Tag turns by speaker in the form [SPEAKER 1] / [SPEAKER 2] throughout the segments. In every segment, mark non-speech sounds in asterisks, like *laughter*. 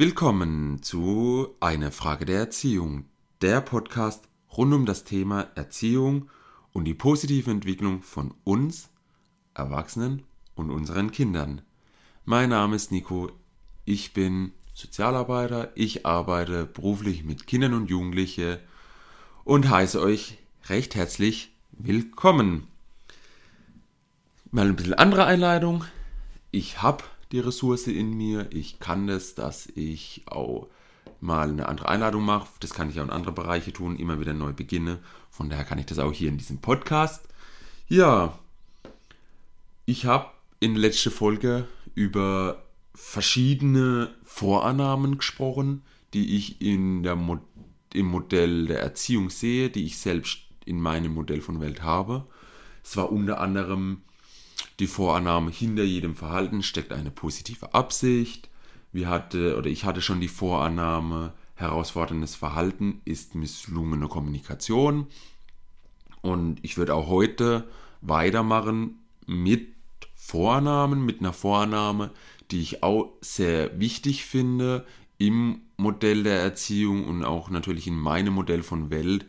[SPEAKER 1] Willkommen zu Eine Frage der Erziehung, der Podcast rund um das Thema Erziehung und die positive Entwicklung von uns, Erwachsenen und unseren Kindern. Mein Name ist Nico, ich bin Sozialarbeiter, ich arbeite beruflich mit Kindern und Jugendlichen und heiße euch recht herzlich willkommen. Mal ein bisschen andere Einleitung. Ich habe die Ressource in mir. Ich kann das, dass ich auch mal eine andere Einladung mache. Das kann ich auch in andere Bereiche tun, immer wieder neu beginne. Von daher kann ich das auch hier in diesem Podcast. Ja, ich habe in der letzten Folge über verschiedene Vorannahmen gesprochen, die ich in der Mo im Modell der Erziehung sehe, die ich selbst in meinem Modell von Welt habe. Es war unter anderem die Vorannahme, hinter jedem Verhalten steckt eine positive Absicht. Wir hatte, oder ich hatte schon die Vorannahme, herausforderndes Verhalten ist misslungene Kommunikation. Und ich würde auch heute weitermachen mit Vornamen, mit einer Vorannahme, die ich auch sehr wichtig finde im Modell der Erziehung und auch natürlich in meinem Modell von Welt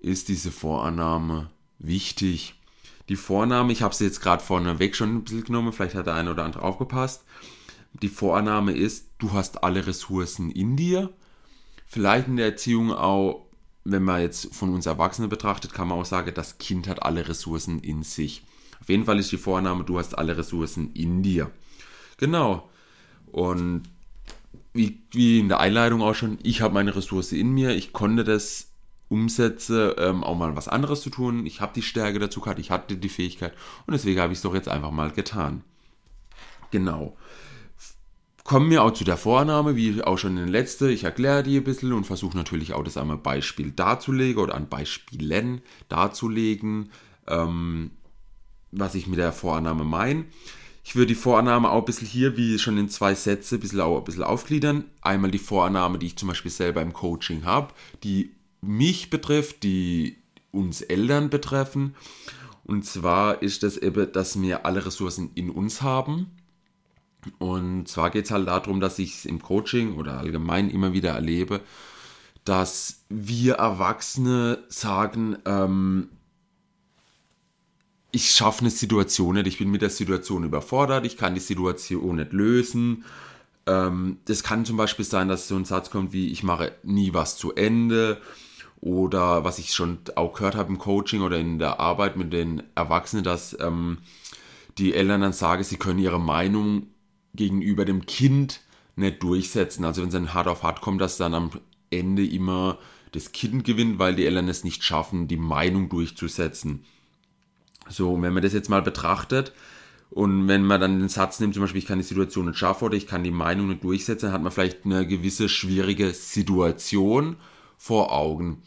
[SPEAKER 1] ist diese Vorannahme wichtig die Vorname, ich habe sie jetzt gerade vorneweg schon ein bisschen genommen, vielleicht hat der eine oder andere aufgepasst. Die Vorname ist, du hast alle Ressourcen in dir. Vielleicht in der Erziehung auch, wenn man jetzt von uns Erwachsene betrachtet, kann man auch sagen, das Kind hat alle Ressourcen in sich. Auf jeden Fall ist die Vorname, du hast alle Ressourcen in dir. Genau. Und wie, wie in der Einleitung auch schon, ich habe meine Ressource in mir, ich konnte das umsetze, ähm, auch mal was anderes zu tun. Ich habe die Stärke dazu gehabt, ich hatte die Fähigkeit und deswegen habe ich es doch jetzt einfach mal getan. Genau. Kommen wir auch zu der Vornahme, wie auch schon in den letzten. Ich erkläre die ein bisschen und versuche natürlich auch das einmal Beispiel darzulegen oder an Beispielen darzulegen, ähm, was ich mit der Vorannahme meine. Ich würde die Vorannahme auch ein bisschen hier, wie schon in zwei Sätze, ein bisschen, auch ein bisschen aufgliedern. Einmal die Vorannahme, die ich zum Beispiel selber im Coaching habe, die mich betrifft, die uns Eltern betreffen. Und zwar ist das eben, dass wir alle Ressourcen in uns haben. Und zwar geht es halt darum, dass ich es im Coaching oder allgemein immer wieder erlebe, dass wir Erwachsene sagen, ähm, ich schaffe eine Situation nicht, ich bin mit der Situation überfordert, ich kann die Situation nicht lösen. Ähm, das kann zum Beispiel sein, dass so ein Satz kommt wie, ich mache nie was zu Ende oder was ich schon auch gehört habe im Coaching oder in der Arbeit mit den Erwachsenen, dass ähm, die Eltern dann sagen, sie können ihre Meinung gegenüber dem Kind nicht durchsetzen. Also wenn es dann hart auf hart kommt, dass dann am Ende immer das Kind gewinnt, weil die Eltern es nicht schaffen, die Meinung durchzusetzen. So, wenn man das jetzt mal betrachtet und wenn man dann den Satz nimmt, zum Beispiel, ich kann die Situation nicht schaffen oder ich kann die Meinung nicht durchsetzen, dann hat man vielleicht eine gewisse schwierige Situation vor Augen.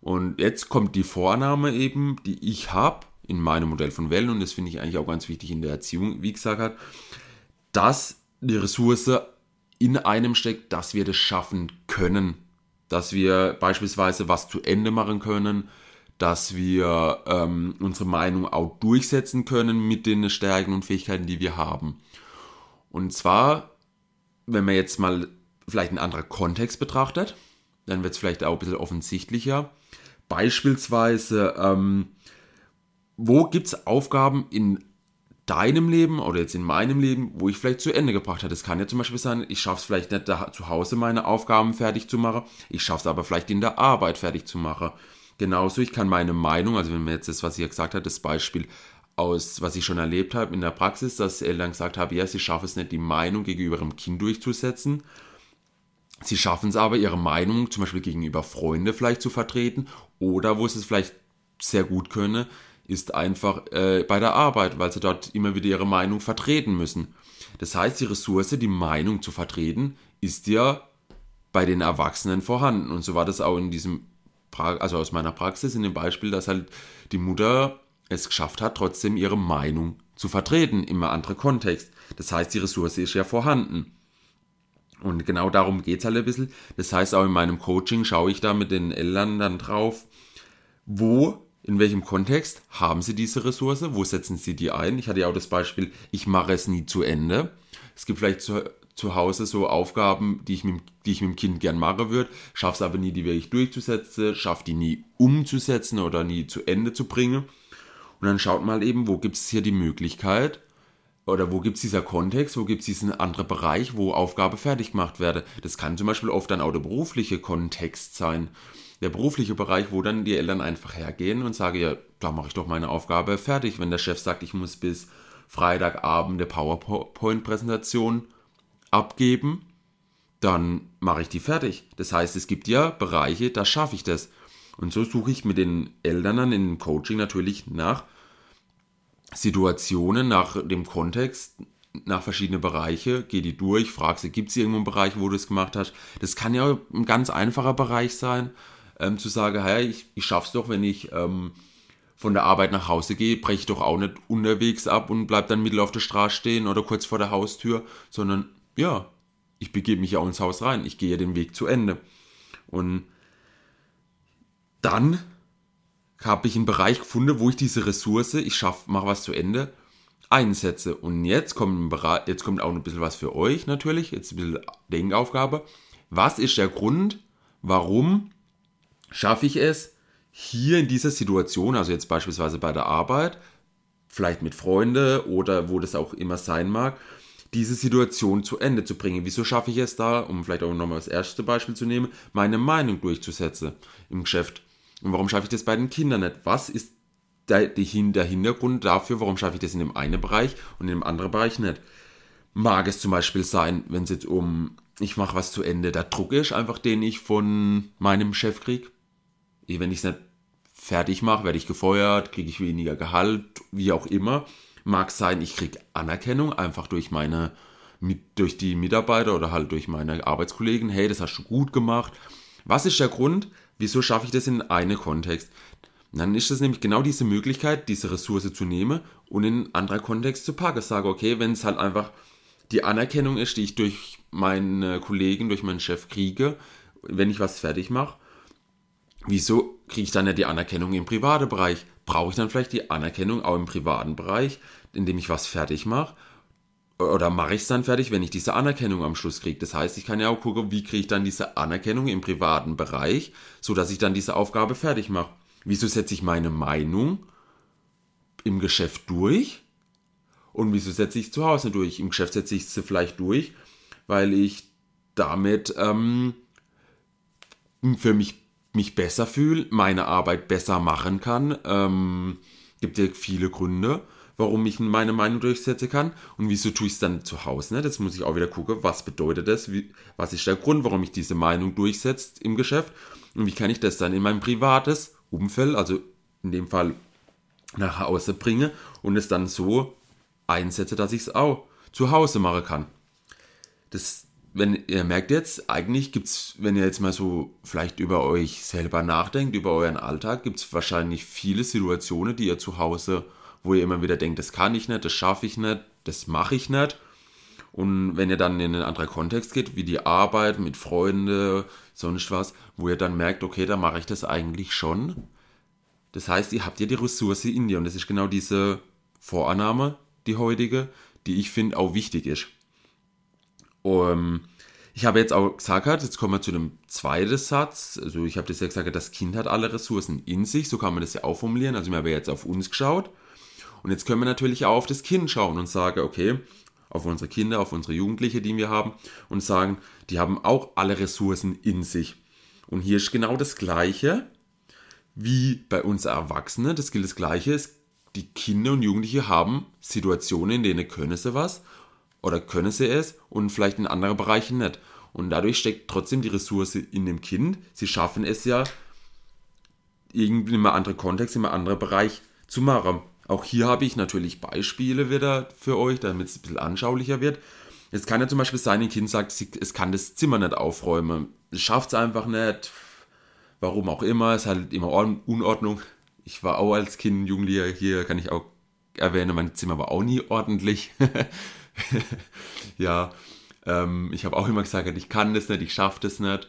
[SPEAKER 1] Und jetzt kommt die Vorname eben, die ich habe in meinem Modell von Wellen, und das finde ich eigentlich auch ganz wichtig in der Erziehung, wie gesagt hat, dass die Ressource in einem steckt, dass wir das schaffen können. Dass wir beispielsweise was zu Ende machen können, dass wir ähm, unsere Meinung auch durchsetzen können mit den Stärken und Fähigkeiten, die wir haben. Und zwar, wenn man jetzt mal vielleicht einen anderen Kontext betrachtet, dann wird es vielleicht auch ein bisschen offensichtlicher. Beispielsweise, ähm, wo gibt es Aufgaben in deinem Leben oder jetzt in meinem Leben, wo ich vielleicht zu Ende gebracht habe. Das kann ja zum Beispiel sein, ich schaffe es vielleicht nicht da, zu Hause meine Aufgaben fertig zu machen, ich schaffe es aber vielleicht in der Arbeit fertig zu machen. Genauso, ich kann meine Meinung, also wenn mir jetzt das, was ja gesagt habe, das Beispiel aus, was ich schon erlebt habe in der Praxis, dass Eltern gesagt haben, ja, sie schaffen es nicht, die Meinung gegenüber ihrem Kind durchzusetzen Sie schaffen es aber, ihre Meinung zum Beispiel gegenüber Freunden vielleicht zu vertreten oder wo sie es vielleicht sehr gut können, ist einfach äh, bei der Arbeit, weil sie dort immer wieder ihre Meinung vertreten müssen. Das heißt, die Ressource, die Meinung zu vertreten, ist ja bei den Erwachsenen vorhanden. Und so war das auch in diesem, pra also aus meiner Praxis, in dem Beispiel, dass halt die Mutter es geschafft hat, trotzdem ihre Meinung zu vertreten, im anderen Kontext. Das heißt, die Ressource ist ja vorhanden. Und genau darum geht es halt ein bisschen. Das heißt, auch in meinem Coaching schaue ich da mit den Eltern dann drauf, wo, in welchem Kontext haben sie diese Ressource, wo setzen sie die ein. Ich hatte ja auch das Beispiel, ich mache es nie zu Ende. Es gibt vielleicht zu Hause so Aufgaben, die ich mit, die ich mit dem Kind gern machen würde, schaffe es aber nie, die wirklich durchzusetzen, schaffe die nie umzusetzen oder nie zu Ende zu bringen. Und dann schaut mal eben, wo gibt es hier die Möglichkeit oder wo gibt es dieser Kontext, wo gibt es diesen anderen Bereich, wo Aufgabe fertig gemacht werde. Das kann zum Beispiel oft dann auch der berufliche Kontext sein. Der berufliche Bereich, wo dann die Eltern einfach hergehen und sagen, ja, da mache ich doch meine Aufgabe fertig. Wenn der Chef sagt, ich muss bis Freitagabend eine PowerPoint-Präsentation abgeben, dann mache ich die fertig. Das heißt, es gibt ja Bereiche, da schaffe ich das. Und so suche ich mit den Eltern dann dem Coaching natürlich nach Situationen, nach dem Kontext, nach verschiedene Bereiche, gehe die durch, frage sie, gibt es irgendwo einen Bereich, wo du es gemacht hast? Das kann ja ein ganz einfacher Bereich sein, ähm, zu sagen, hey, ich, ich es doch, wenn ich ähm, von der Arbeit nach Hause gehe, breche ich doch auch nicht unterwegs ab und bleib dann mittel auf der Straße stehen oder kurz vor der Haustür, sondern ja, ich begebe mich auch ins Haus rein, ich gehe ja den Weg zu Ende. Und dann habe ich einen Bereich gefunden, wo ich diese Ressource, ich schaffe, mache was zu Ende, einsetze. Und jetzt kommt, Bereich, jetzt kommt auch ein bisschen was für euch natürlich, jetzt ein bisschen Denkaufgabe. Was ist der Grund, warum schaffe ich es, hier in dieser Situation, also jetzt beispielsweise bei der Arbeit, vielleicht mit Freunden oder wo das auch immer sein mag, diese Situation zu Ende zu bringen. Wieso schaffe ich es da, um vielleicht auch nochmal das erste Beispiel zu nehmen, meine Meinung durchzusetzen im Geschäft? Und warum schaffe ich das bei den Kindern nicht? Was ist der, Hintergrund dafür, warum schaffe ich das in dem einen Bereich und in dem anderen Bereich nicht? Mag es zum Beispiel sein, wenn es jetzt um, ich mache was zu Ende, der Druck ist einfach, den ich von meinem Chef kriege. Wenn ich es nicht fertig mache, werde ich gefeuert, kriege ich weniger Gehalt, wie auch immer. Mag sein, ich kriege Anerkennung einfach durch meine, durch die Mitarbeiter oder halt durch meine Arbeitskollegen. Hey, das hast du gut gemacht. Was ist der Grund? Wieso schaffe ich das in einem Kontext? Dann ist es nämlich genau diese Möglichkeit, diese Ressource zu nehmen und in einen anderen Kontext zu packen. Ich sage, okay, wenn es halt einfach die Anerkennung ist, die ich durch meine Kollegen, durch meinen Chef kriege, wenn ich was fertig mache, wieso kriege ich dann ja die Anerkennung im privaten Bereich? Brauche ich dann vielleicht die Anerkennung auch im privaten Bereich, indem ich was fertig mache? oder mache ich es dann fertig, wenn ich diese Anerkennung am Schluss kriege. Das heißt, ich kann ja auch gucken, wie kriege ich dann diese Anerkennung im privaten Bereich, so dass ich dann diese Aufgabe fertig mache. Wieso setze ich meine Meinung im Geschäft durch und wieso setze ich es zu Hause durch? Im Geschäft setze ich sie vielleicht durch, weil ich damit ähm, für mich, mich besser fühle, meine Arbeit besser machen kann. Ähm, gibt ja viele Gründe warum ich meine Meinung durchsetzen kann und wieso tue ich es dann zu Hause. Ne? Das muss ich auch wieder gucken, was bedeutet das, wie, was ist der Grund, warum ich diese Meinung durchsetze im Geschäft und wie kann ich das dann in mein privates Umfeld, also in dem Fall nach Hause bringe und es dann so einsetze, dass ich es auch zu Hause machen kann. Das, wenn ihr merkt jetzt, eigentlich gibt es, wenn ihr jetzt mal so vielleicht über euch selber nachdenkt, über euren Alltag, gibt es wahrscheinlich viele Situationen, die ihr zu Hause wo ihr immer wieder denkt, das kann ich nicht, das schaffe ich nicht, das mache ich nicht. Und wenn ihr dann in einen anderen Kontext geht, wie die Arbeit mit Freunden, sonst was, wo ihr dann merkt, okay, da mache ich das eigentlich schon. Das heißt, ihr habt ja die Ressource in dir und das ist genau diese Vorannahme, die heutige, die ich finde auch wichtig ist. Um, ich habe jetzt auch gesagt, jetzt kommen wir zu dem zweiten Satz. Also ich habe das ja gesagt, das Kind hat alle Ressourcen in sich, so kann man das ja auch formulieren. Also wir haben jetzt auf uns geschaut und jetzt können wir natürlich auch auf das Kind schauen und sagen, okay, auf unsere Kinder, auf unsere Jugendliche, die wir haben, und sagen, die haben auch alle Ressourcen in sich. Und hier ist genau das Gleiche wie bei uns Erwachsenen. Das gilt das Gleiche. Die Kinder und Jugendliche haben Situationen, in denen können sie was oder können sie es und vielleicht in anderen Bereichen nicht. Und dadurch steckt trotzdem die Ressource in dem Kind. Sie schaffen es ja, irgendwie in einem anderen Kontext, in einem anderen Bereich zu machen. Auch hier habe ich natürlich Beispiele wieder für euch, damit es ein bisschen anschaulicher wird. Es kann ja zum Beispiel sein, ein Kind sagt, es kann das Zimmer nicht aufräumen. Es schafft es einfach nicht. Warum auch immer. Es ist halt immer Unordnung. Ich war auch als Kind, Jugendlicher, hier kann ich auch erwähnen, mein Zimmer war auch nie ordentlich. *laughs* *laughs* ja, ähm, ich habe auch immer gesagt, ich kann das nicht, ich schaffe das nicht.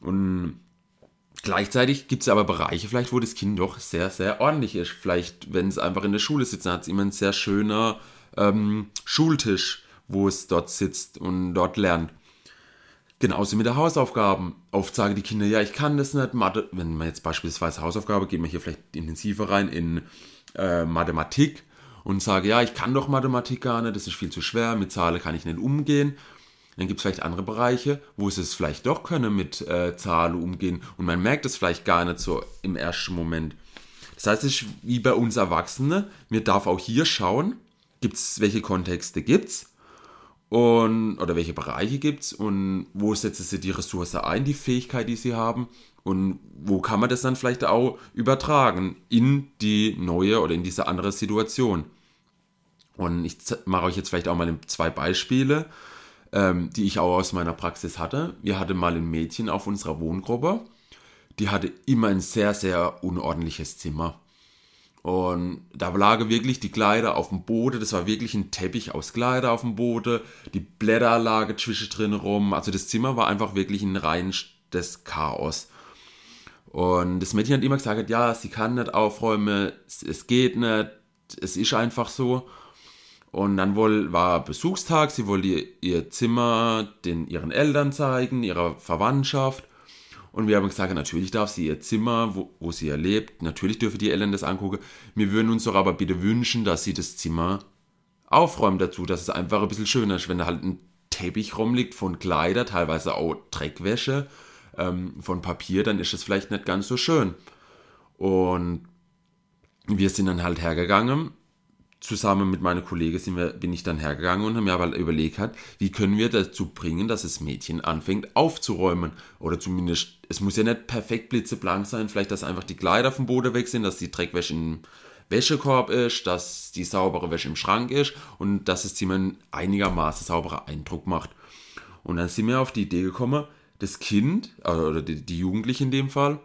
[SPEAKER 1] Und Gleichzeitig gibt es aber Bereiche vielleicht, wo das Kind doch sehr, sehr ordentlich ist. Vielleicht, wenn es einfach in der Schule sitzt, dann hat es immer ein sehr schöner ähm, Schultisch, wo es dort sitzt und dort lernt. Genauso mit der Hausaufgaben. Oft sagen die Kinder, ja, ich kann das nicht. Mathe, wenn man jetzt beispielsweise Hausaufgabe, gehen wir hier vielleicht intensiver rein in äh, Mathematik und sage, ja, ich kann doch Mathematik gar nicht, das ist viel zu schwer, mit Zahlen kann ich nicht umgehen. Dann gibt es vielleicht andere Bereiche, wo sie es vielleicht doch können mit äh, Zahlen umgehen und man merkt es vielleicht gar nicht so im ersten Moment. Das heißt, es ist wie bei uns Erwachsene, mir darf auch hier schauen, gibt's, welche Kontexte gibt es oder welche Bereiche gibt es und wo setzen sie die Ressource ein, die Fähigkeit, die sie haben und wo kann man das dann vielleicht auch übertragen in die neue oder in diese andere Situation. Und ich mache euch jetzt vielleicht auch mal zwei Beispiele, ähm, die ich auch aus meiner Praxis hatte. Wir hatten mal ein Mädchen auf unserer Wohngruppe, die hatte immer ein sehr, sehr unordentliches Zimmer. Und da lagen wirklich die Kleider auf dem Boden. Das war wirklich ein Teppich aus Kleider auf dem Boden. Die Blätter lagen zwischendrin rum. Also das Zimmer war einfach wirklich ein reines Chaos. Und das Mädchen hat immer gesagt, ja, sie kann nicht aufräumen, es geht nicht, es ist einfach so. Und dann wohl war Besuchstag, sie wollte ihr Zimmer den ihren Eltern zeigen, ihrer Verwandtschaft. Und wir haben gesagt, natürlich darf sie ihr Zimmer, wo, wo sie erlebt, natürlich dürfen die Eltern das angucken. Wir würden uns doch aber bitte wünschen, dass sie das Zimmer aufräumt dazu, dass es einfach ein bisschen schöner ist, wenn da halt ein Teppich rumliegt von Kleider, teilweise auch Dreckwäsche, ähm, von Papier, dann ist es vielleicht nicht ganz so schön. Und wir sind dann halt hergegangen zusammen mit meiner Kollegin wir, bin ich dann hergegangen und habe mir aber überlegt, hat, wie können wir dazu bringen, dass das Mädchen anfängt aufzuräumen. Oder zumindest, es muss ja nicht perfekt blitzeblank sein, vielleicht, dass einfach die Kleider vom Boden weg sind, dass die Dreckwäsche im Wäschekorb ist, dass die saubere Wäsche im Schrank ist und dass das Zimmer einen einigermaßen sauberer Eindruck macht. Und dann sind wir auf die Idee gekommen, das Kind, oder die, die Jugendliche in dem Fall,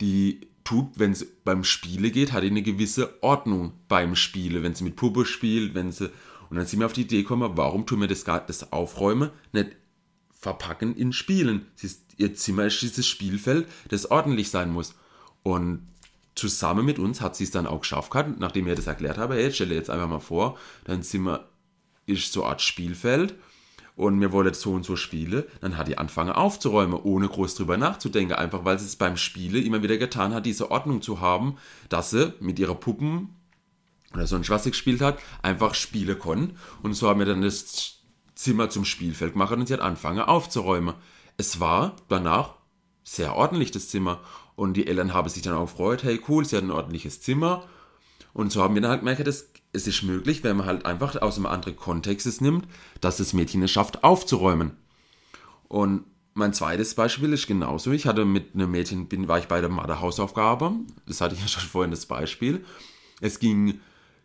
[SPEAKER 1] die tut, wenn es beim Spiele geht, hat eine gewisse Ordnung beim Spiele. Wenn sie mit Puppe spielt, wenn sie. Und dann sind wir auf die Idee gekommen, warum tun wir das, das Aufräumen nicht verpacken in Spielen? Ist, ihr Zimmer ist dieses Spielfeld, das ordentlich sein muss. Und zusammen mit uns hat sie es dann auch geschafft, nachdem wir das erklärt haben, hey, stell dir jetzt einfach mal vor, dein Zimmer ist so eine Art Spielfeld und mir wollte so und so Spiele, dann hat die angefangen aufzuräumen, ohne groß drüber nachzudenken, einfach weil sie es beim Spiele immer wieder getan hat, diese Ordnung zu haben, dass sie mit ihrer Puppen oder sonst was sie gespielt hat, einfach spielen konnten. Und so haben wir dann das Zimmer zum Spielfeld gemacht und sie hat angefangen aufzuräumen. Es war danach sehr ordentlich, das Zimmer. Und die Eltern haben sich dann auch gefreut, hey cool, sie hat ein ordentliches Zimmer. Und so haben wir dann halt gemerkt, das es ist möglich, wenn man halt einfach aus einem anderen Kontext es nimmt, dass das Mädchen es schafft, aufzuräumen. Und mein zweites Beispiel ist genauso. Ich hatte mit einem Mädchen, bin, war ich bei der Mathe-Hausaufgabe. Das hatte ich *laughs* ja schon vorhin das Beispiel. Es ging,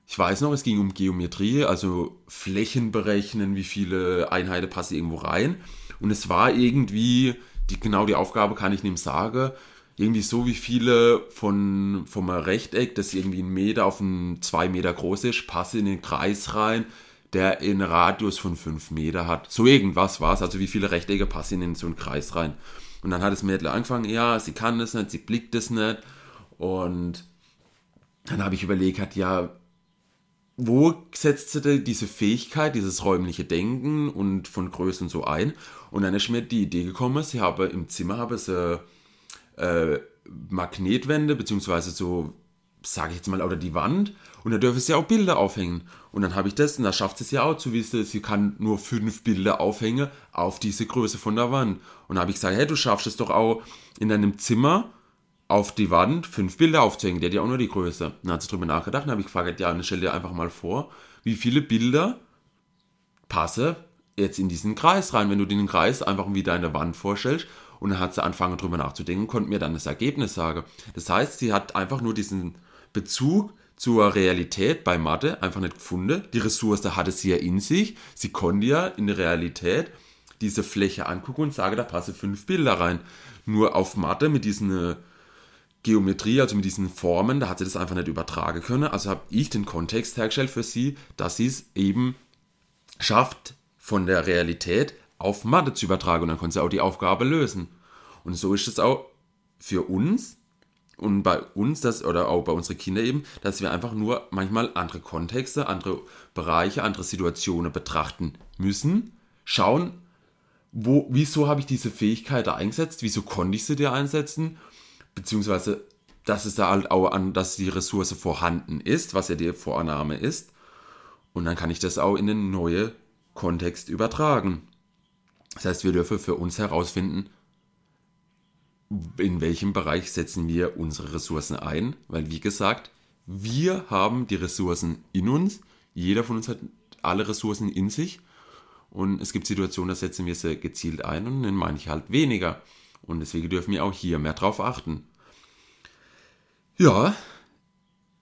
[SPEAKER 1] ich weiß noch, es ging um Geometrie, also Flächen berechnen, wie viele Einheiten passen irgendwo rein. Und es war irgendwie, die, genau die Aufgabe kann ich nicht sagen, irgendwie so wie viele von vom Rechteck, das irgendwie ein Meter auf ein zwei Meter groß ist, passe in den Kreis rein, der einen Radius von fünf Meter hat. So irgendwas war es, also wie viele Rechtecke passen in so einen Kreis rein. Und dann hat das Mädel angefangen, ja, sie kann das nicht, sie blickt das nicht. Und dann habe ich überlegt, hat ja, wo setzt sie diese Fähigkeit, dieses räumliche Denken und von Größen so ein? Und dann ist mir die Idee gekommen, sie habe im Zimmer habe sie äh, Magnetwände, beziehungsweise so, sage ich jetzt mal, oder die Wand. Und da dürfen sie auch Bilder aufhängen. Und dann habe ich das, und da schafft es ja auch zu wissen, sie kann nur fünf Bilder aufhängen auf diese Größe von der Wand. Und da habe ich gesagt, hey, du schaffst es doch auch in deinem Zimmer auf die Wand fünf Bilder aufzuhängen, der hat ja auch nur die Größe. Dann hat sie drüber nachgedacht, dann habe ich gefragt, ja, dann stell dir einfach mal vor, wie viele Bilder passe jetzt in diesen Kreis rein, wenn du den Kreis einfach wie deine Wand vorstellst und dann hat sie angefangen drüber nachzudenken und konnte mir dann das Ergebnis sagen. Das heißt, sie hat einfach nur diesen Bezug zur Realität bei Mathe einfach nicht gefunden. Die Ressource hatte sie ja in sich. Sie konnte ja in der Realität diese Fläche angucken und sagen, da passen fünf Bilder rein. Nur auf Mathe mit diesen äh, Geometrie, also mit diesen Formen, da hat sie das einfach nicht übertragen können. Also habe ich den Kontext hergestellt für sie, dass sie es eben schafft, von der Realität auf Mathe zu übertragen und dann konnte sie auch die Aufgabe lösen. Und so ist es auch für uns und bei uns, das, oder auch bei unseren Kindern eben, dass wir einfach nur manchmal andere Kontexte, andere Bereiche, andere Situationen betrachten müssen schauen, wo, wieso habe ich diese Fähigkeit da eingesetzt, wieso konnte ich sie dir einsetzen, beziehungsweise dass es da halt auch an, dass die Ressource vorhanden ist, was ja die Vorannahme ist. Und dann kann ich das auch in den neuen Kontext übertragen. Das heißt, wir dürfen für uns herausfinden, in welchem Bereich setzen wir unsere Ressourcen ein, weil wie gesagt, wir haben die Ressourcen in uns, jeder von uns hat alle Ressourcen in sich und es gibt Situationen, da setzen wir sie gezielt ein und in manche halt weniger und deswegen dürfen wir auch hier mehr drauf achten. Ja, ein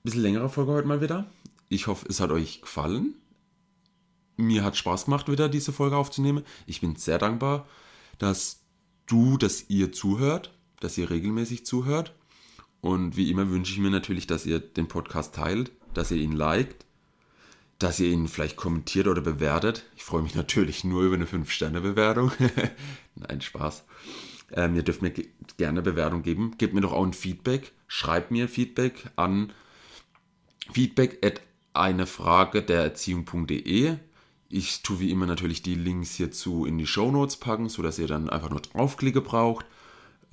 [SPEAKER 1] bisschen längere Folge heute mal wieder. Ich hoffe, es hat euch gefallen. Mir hat Spaß gemacht, wieder diese Folge aufzunehmen. Ich bin sehr dankbar, dass du, dass ihr zuhört, dass ihr regelmäßig zuhört. Und wie immer wünsche ich mir natürlich, dass ihr den Podcast teilt, dass ihr ihn liked, dass ihr ihn vielleicht kommentiert oder bewertet. Ich freue mich natürlich nur über eine 5-Sterne-Bewertung. *laughs* Nein, Spaß. Ähm, ihr dürft mir gerne Bewertung geben. Gebt mir doch auch ein Feedback. Schreibt mir Feedback an feedback at eine Frage der Erziehung.de. Ich tue wie immer natürlich die Links hierzu in die Show Notes packen, sodass ihr dann einfach nur draufklicke braucht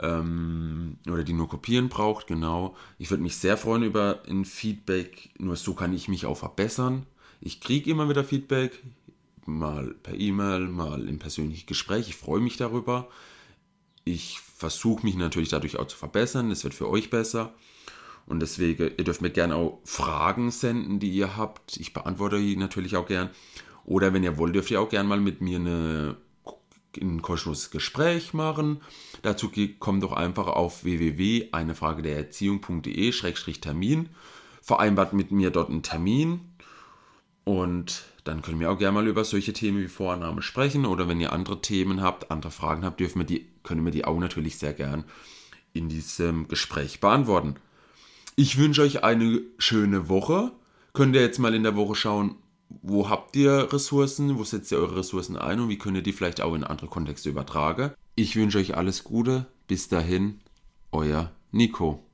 [SPEAKER 1] ähm, oder die nur kopieren braucht, genau. Ich würde mich sehr freuen über ein Feedback, nur so kann ich mich auch verbessern. Ich kriege immer wieder Feedback, mal per E-Mail, mal im persönlichen Gespräch. Ich freue mich darüber. Ich versuche mich natürlich dadurch auch zu verbessern. Es wird für euch besser. Und deswegen, ihr dürft mir gerne auch Fragen senden, die ihr habt. Ich beantworte die natürlich auch gern. Oder wenn ihr wollt, dürft ihr auch gerne mal mit mir eine, ein kostenloses Gespräch machen. Dazu kommt doch einfach auf www.einefragedererziehung.de-termin. Vereinbart mit mir dort einen Termin. Und dann können wir auch gerne mal über solche Themen wie Vorname sprechen. Oder wenn ihr andere Themen habt, andere Fragen habt, dürfen wir die, können wir die auch natürlich sehr gern in diesem Gespräch beantworten. Ich wünsche euch eine schöne Woche. Könnt ihr jetzt mal in der Woche schauen, wo habt ihr Ressourcen, wo setzt ihr eure Ressourcen ein und wie könnt ihr die vielleicht auch in andere Kontexte übertragen. Ich wünsche euch alles Gute. Bis dahin, euer Nico.